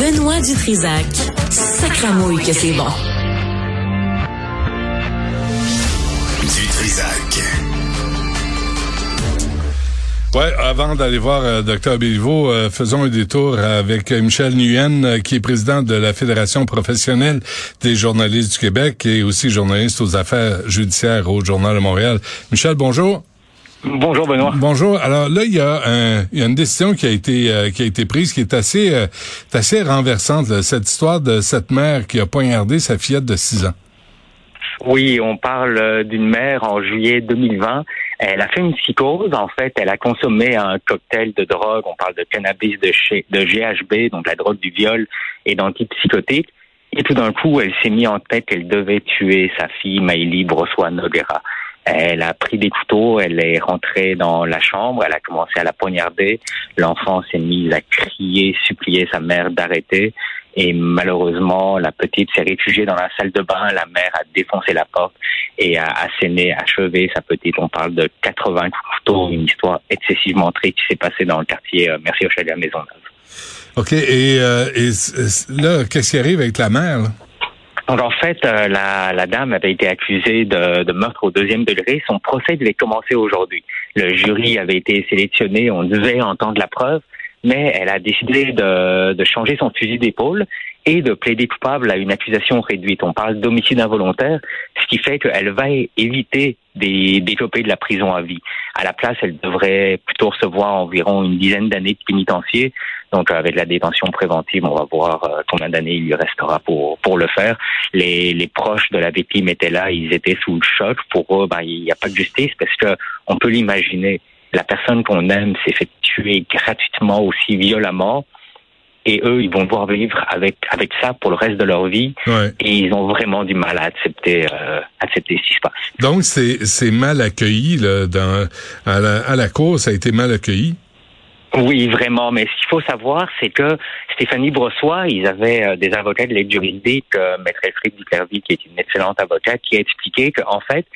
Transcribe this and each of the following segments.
Benoît Dutrisac. Sacramouille que c'est bon. Dutrisac. Ouais, avant d'aller voir euh, Dr Béliveau, euh, faisons un détour avec Michel Nguyen, euh, qui est président de la Fédération professionnelle des journalistes du Québec et aussi journaliste aux affaires judiciaires au Journal de Montréal. Michel, bonjour. Bonjour Benoît. Bonjour. Alors là, il y a, un, il y a une décision qui a été qui a été prise qui est assez assez renversante. Cette histoire de cette mère qui a poignardé sa fillette de 6 ans. Oui, on parle d'une mère en juillet 2020 elle a fait une psychose. En fait, elle a consommé un cocktail de drogue. On parle de cannabis, de, de GHB, donc la drogue du viol et d'antipsychotiques. Et tout d'un coup, elle s'est mis en tête qu'elle devait tuer sa fille, Maïli Brossois Noguera. Elle a pris des couteaux, elle est rentrée dans la chambre, elle a commencé à la poignarder. L'enfant s'est mis à crier, supplier sa mère d'arrêter. Et malheureusement, la petite s'est réfugiée dans la salle de bain. La mère a défoncé la porte et a asséné, achevé sa petite. On parle de 80 couteaux, une histoire excessivement triste qui s'est passée dans le quartier euh, Merci à Maisonneuve. OK. Et, euh, et là, qu'est-ce qui arrive avec la mère? Donc en fait, euh, la, dame avait été accusée de, de, meurtre au deuxième degré. Son procès devait commencer aujourd'hui. Le jury avait été sélectionné, on devait entendre la preuve mais elle a décidé de changer son fusil d'épaule et de plaider coupable à une accusation réduite. On parle d'homicide involontaire, ce qui fait qu'elle va éviter d'écoper de la prison à vie. À la place, elle devrait plutôt recevoir environ une dizaine d'années de pénitencier. Donc, avec la détention préventive, on va voir euh, combien d'années il lui restera pour pour le faire. Les, les proches de la victime étaient là, ils étaient sous le choc. Pour eux, ben, il n'y a pas de justice parce que on peut l'imaginer la personne qu'on aime s'est fait tuer gratuitement aussi violemment et eux, ils vont devoir vivre avec avec ça pour le reste de leur vie. Et ils ont vraiment du mal à accepter euh, accepter ce qui se passe. Donc c'est c'est mal accueilli là dans à la, à la cour, ça a été mal accueilli? Oui, vraiment. Mais ce qu'il faut savoir, c'est que Stéphanie Brossois, ils avaient euh, des avocats de l'aide juridique, euh, Maître Elfried Duclervy, qui est une excellente avocate, qui a expliqué qu'en fait,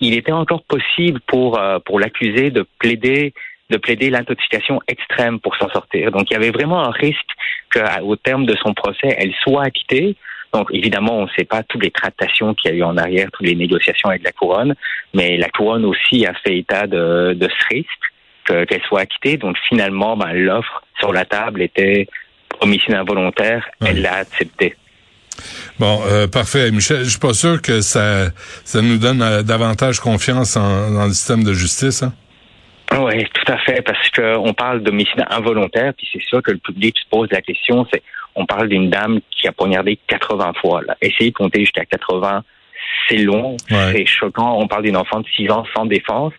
il était encore possible pour euh, pour l'accusé de plaider de plaider l'intoxication extrême pour s'en sortir. Donc il y avait vraiment un risque qu'au terme de son procès, elle soit acquittée. Donc évidemment, on ne sait pas toutes les tractations qu'il y a eu en arrière, toutes les négociations avec la couronne, mais la couronne aussi a fait état de, de ce risque qu'elle soit acquittée. Donc finalement, ben, l'offre sur la table était homicide involontaire. Elle l'a accepté. Bon, euh, parfait. Michel, je suis pas sûr que ça, ça nous donne euh, davantage confiance en, dans le système de justice. Hein? Oui, tout à fait, parce qu'on parle d'homicide involontaire, puis c'est sûr que le public se pose la question, c'est on parle d'une dame qui a poignardé 80 fois. Là. Essayez de compter jusqu'à 80 c'est long, c'est choquant. On parle d'une enfant de 6 ans sans défense,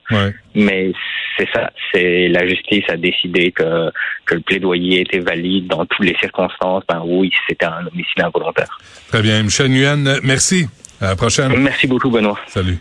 mais c'est ça. C'est la justice a décidé que que le plaidoyer était valide dans toutes les circonstances. Ben oui, c'était un homicide involontaire. Très bien, Michel Nguyen, merci. À la prochaine. Merci beaucoup, Benoît. Salut.